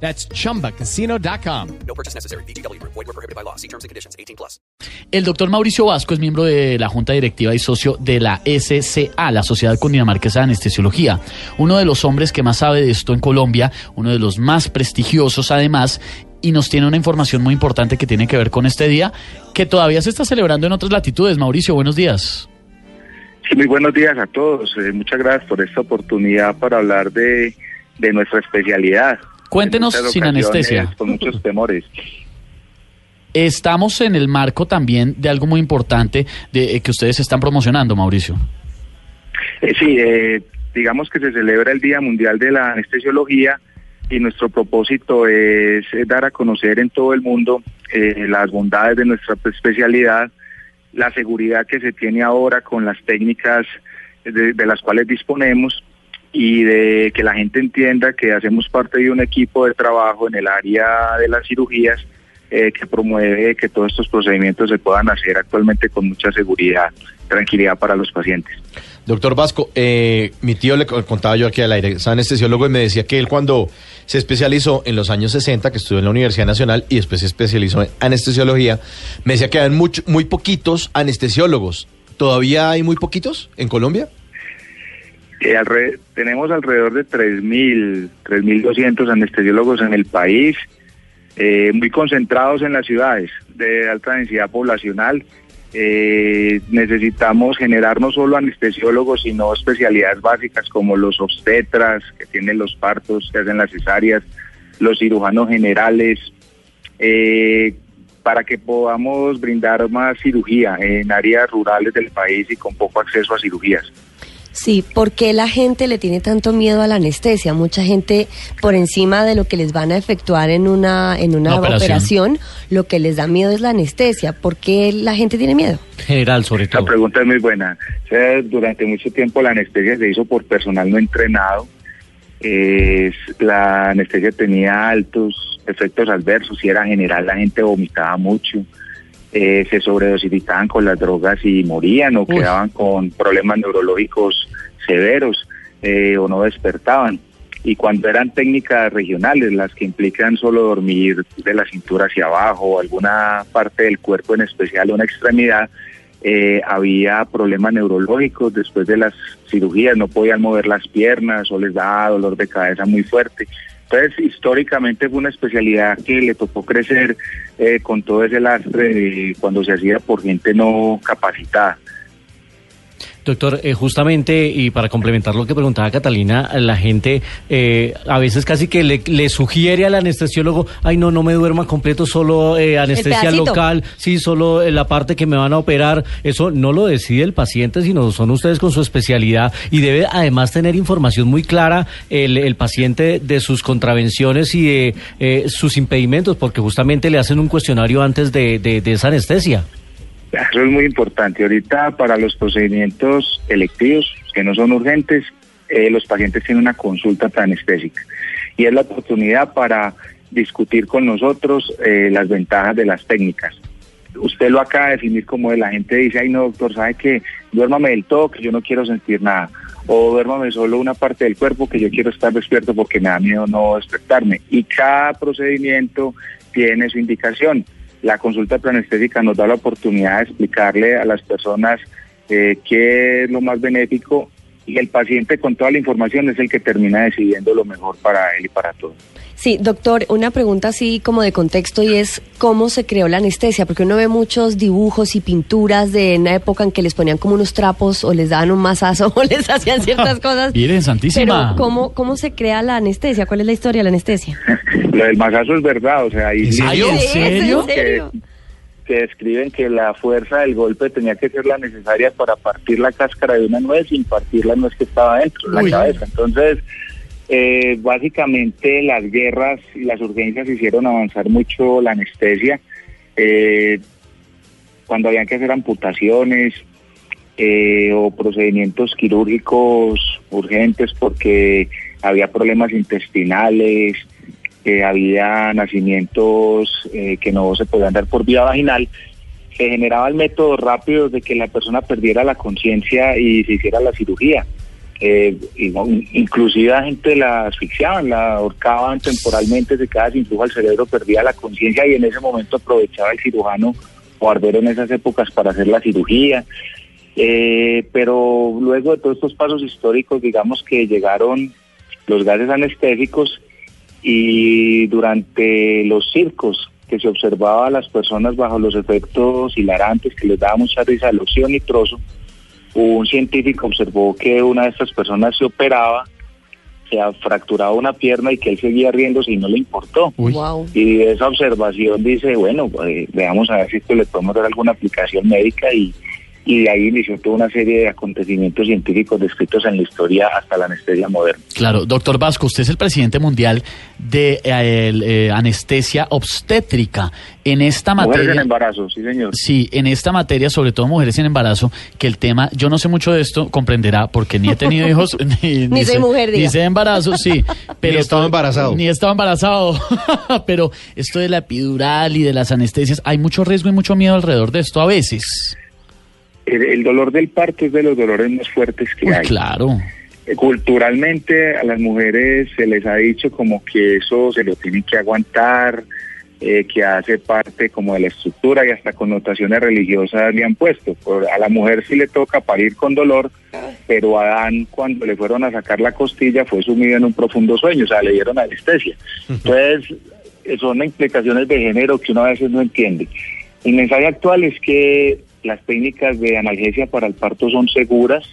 That's chumbacasino.com. No purchase necessary. BGW. Void were prohibited by law. See terms and conditions. 18 plus. El doctor Mauricio Vasco es miembro de la Junta Directiva y socio de la SCA, la Sociedad Cundinamarquesa de Anestesiología. Uno de los hombres que más sabe de esto en Colombia, uno de los más prestigiosos además, y nos tiene una información muy importante que tiene que ver con este día, que todavía se está celebrando en otras latitudes. Mauricio, buenos días. Sí, muy buenos días a todos. Eh, muchas gracias por esta oportunidad para hablar de, de nuestra especialidad. Cuéntenos sin anestesia. Con muchos temores. Estamos en el marco también de algo muy importante de, eh, que ustedes están promocionando, Mauricio. Eh, sí, eh, digamos que se celebra el Día Mundial de la Anestesiología y nuestro propósito es, dar a conocer en todo el mundo eh, las bondades de nuestra especialidad, la seguridad que se tiene ahora con las técnicas de, de las cuales disponemos y de que la gente entienda que hacemos parte de un equipo de trabajo en el área de las cirugías eh, que promueve que todos estos procedimientos se puedan hacer actualmente con mucha seguridad, tranquilidad para los pacientes. Doctor Vasco, eh, mi tío le co- contaba yo aquí al aire, es anestesiólogo y me decía que él cuando se especializó en los años 60, que estudió en la Universidad Nacional y después se especializó en anestesiología, me decía que much- muy poquitos anestesiólogos. ¿Todavía hay muy poquitos en Colombia? Tenemos alrededor de 3.000, 3.200 anestesiólogos en el país, eh, muy concentrados en las ciudades de alta densidad poblacional. Eh, necesitamos generar no solo anestesiólogos, sino especialidades básicas como los obstetras, que tienen los partos, que hacen las cesáreas, los cirujanos generales, eh, para que podamos brindar más cirugía en áreas rurales del país y con poco acceso a cirugías. Sí, ¿por qué la gente le tiene tanto miedo a la anestesia? Mucha gente por encima de lo que les van a efectuar en una en una Una operación. operación. lo que les da miedo es la anestesia. ¿Por qué la gente tiene miedo? General, sobre La todo. pregunta es muy buena. O sea, durante mucho tiempo la anestesia se hizo por personal no entrenado. Eh, la anestesia tenía altos efectos adversos y era general, la gente vomitaba mucho, eh, se sobredosificaban con las drogas y morían o quedaban con problemas neurológicos severos eh, o no despertaban. Y cuando eran técnicas regionales, las que implican solo dormir de la cintura hacia abajo o alguna parte del cuerpo en especial, una extremidad, eh, había problemas neurológicos después de las cirugías, no podían mover las piernas o les daba dolor de cabeza muy fuerte. Entonces, históricamente fue una especialidad que le tocó crecer eh, con todo ese lastre cuando se hacía por gente no capacitada. Doctor, eh, justamente, y para complementar lo que preguntaba Catalina, la gente eh, a veces casi que le, le sugiere al anestesiólogo, ay no, no me duerma completo, solo eh, anestesia local, sí, solo eh, la parte que me van a operar. Eso no lo decide el paciente, sino son ustedes con su especialidad y debe además tener información muy clara el, el paciente de sus contravenciones y de eh, sus impedimentos, porque justamente le hacen un cuestionario antes de, de- de esa anestesia. Eso es muy importante. Ahorita para los procedimientos electivos que no son urgentes, eh, los pacientes tienen una consulta anestésica y es la oportunidad para discutir con nosotros eh, las ventajas de las técnicas. Usted lo acaba de definir como de la gente dice, ay no doctor, sabe que duérmame del todo, que yo no quiero sentir nada. O duérmame solo una parte del cuerpo que yo quiero estar despierto porque me da miedo no despertarme. Y cada procedimiento tiene su indicación. La consulta preanestésica nos da la oportunidad de explicarle a las personas eh, qué es lo más benéfico y el paciente con toda la información es el que termina decidiendo lo mejor para él y para todos. Sí, doctor, una pregunta así como de contexto y es cómo se creó la anestesia, porque uno ve muchos dibujos y pinturas de una época en que les ponían como unos trapos o les daban un masazo o les hacían ciertas cosas. Miren, santísima. Pero ¿cómo, ¿cómo se crea la anestesia? ¿Cuál es la historia de la anestesia? Lo del masazo es verdad, o sea, hay ¿En serio? libros ¿En serio? ¿En serio? que, que describen que la fuerza del golpe tenía que ser la necesaria para partir la cáscara de una nuez sin partir la nuez que estaba dentro, Uy. la cabeza. Entonces, eh, básicamente las guerras y las urgencias hicieron avanzar mucho la anestesia. Eh, cuando habían que hacer amputaciones eh, o procedimientos quirúrgicos urgentes porque había problemas intestinales, había nacimientos eh, que no se podían dar por vía vaginal, se generaba el método rápido de que la persona perdiera la conciencia y se hiciera la cirugía. Eh, inclusive la gente la asfixiaban, la ahorcaban temporalmente, se quedaba sin flujo al cerebro, perdía la conciencia y en ese momento aprovechaba el cirujano barbero en esas épocas para hacer la cirugía. Eh, pero luego de todos estos pasos históricos, digamos que llegaron los gases anestésicos y durante los circos que se observaba a las personas bajo los efectos hilarantes que les daba mucha risa el óxido nitroso, un científico observó que una de estas personas se operaba, se ha fracturado una pierna y que él seguía riéndose y no le importó. Wow. Y esa observación dice, bueno, pues, veamos a ver si esto le podemos dar alguna aplicación médica y, y de ahí inició toda una serie de acontecimientos científicos descritos en la historia hasta la anestesia moderna. Claro, doctor Vasco, usted es el presidente mundial de eh, el, eh, anestesia obstétrica. En esta Mujeres materia. en embarazo, sí señor. Sí, en esta materia, sobre todo mujeres en embarazo, que el tema, yo no sé mucho de esto, comprenderá, porque ni he tenido hijos, ni, Ni soy sé- mujer, ni sé de embarazo, sí. Pero Ni estaba esto- embarazado. Ni estaba embarazado. pero esto de la epidural y de las anestesias, hay mucho riesgo y mucho miedo alrededor de esto a veces. El, el dolor del parto es de los dolores más fuertes que hay. claro. Eh, Culturalmente a las mujeres se les ha dicho como que eso se lo tienen que aguantar, eh, que hace parte como de la estructura y hasta connotaciones religiosas le han puesto. Por- a la mujer sí le toca parir con dolor, pero Adán cuando le fueron a sacar la costilla fue sumido en un profundo sueño, o sea, le dieron anestesia. Entonces, eh, son implicaciones de género que uno a veces no entiende. El mensaje actual es que las técnicas de analgesia para el parto son seguras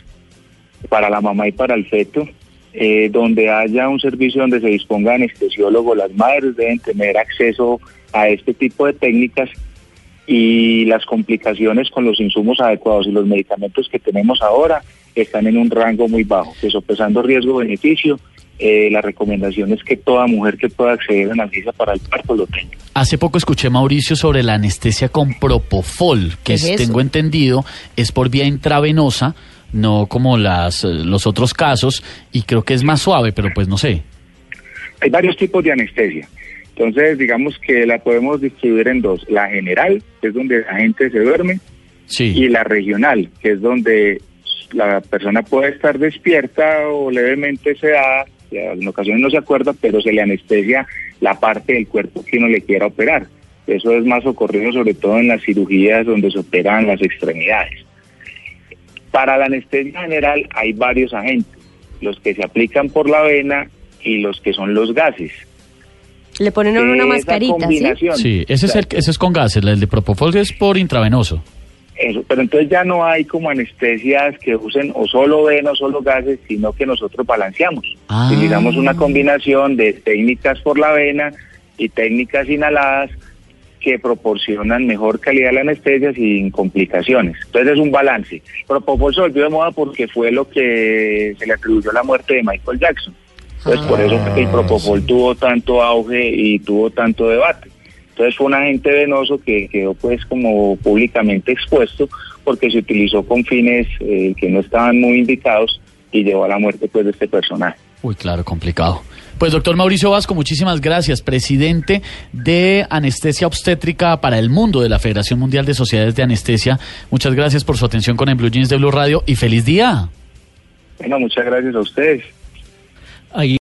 para la mamá y para el feto, eh, donde haya un servicio donde se disponga anestesiólogo, las madres deben tener acceso a este tipo de técnicas y las complicaciones con los insumos adecuados y los medicamentos que tenemos ahora están en un rango muy bajo, que sopesando riesgo-beneficio, eh, la recomendación es que toda mujer que pueda acceder a analgesia para el parto lo tenga. Hace poco escuché, Mauricio, sobre la anestesia con propofol, que ¿Qué es tengo entendido es por vía intravenosa, no como las, eh, los otros casos, y creo que es más suave, pero pues no sé. Hay varios tipos de anestesia. Entonces, digamos que la podemos distribuir en dos. La general, que es donde la gente se duerme, Sí. y la regional, que es donde la persona puede estar despierta o levemente sedada, en ocasiones no se acuerda, pero se le anestesia la parte del cuerpo que uno le quiera operar. Eso es más ocurrido sobre todo en las cirugías donde se operan las extremidades. Para la anestesia general hay varios agentes, los que se aplican por la vena y los que son los gases. Le ponen a uno una Esa mascarita, ¿sí? Sí, ese es, el, ese es con gases, el de propofol es por intravenoso. Eso, pero entonces ya no hay como anestesias que usen o solo vena o solo gases, sino que nosotros balanceamos. Ah. Utilizamos una combinación de técnicas por la vena y técnicas inhaladas que proporcionan mejor calidad de la anestesia sin complicaciones. Entonces es un balance. Propofol se volvió de moda porque fue lo que se le atribuyó la muerte de Michael Jackson. Entonces por eso el Propofol tuvo tanto auge y tuvo tanto debate. Entonces fue un agente venoso que quedó pues como públicamente expuesto porque se utilizó con fines eh, que no estaban muy indicados y llevó a la muerte pues de este personaje. Uy, claro, complicado. Pues doctor Mauricio Vasco, muchísimas gracias, presidente de Anestesia Obstétrica para el Mundo de la Federación Mundial de Sociedades de Anestesia. Muchas gracias por su atención con el Blue Jeans de Blue Radio y feliz día. Bueno, muchas gracias a ustedes. Ahí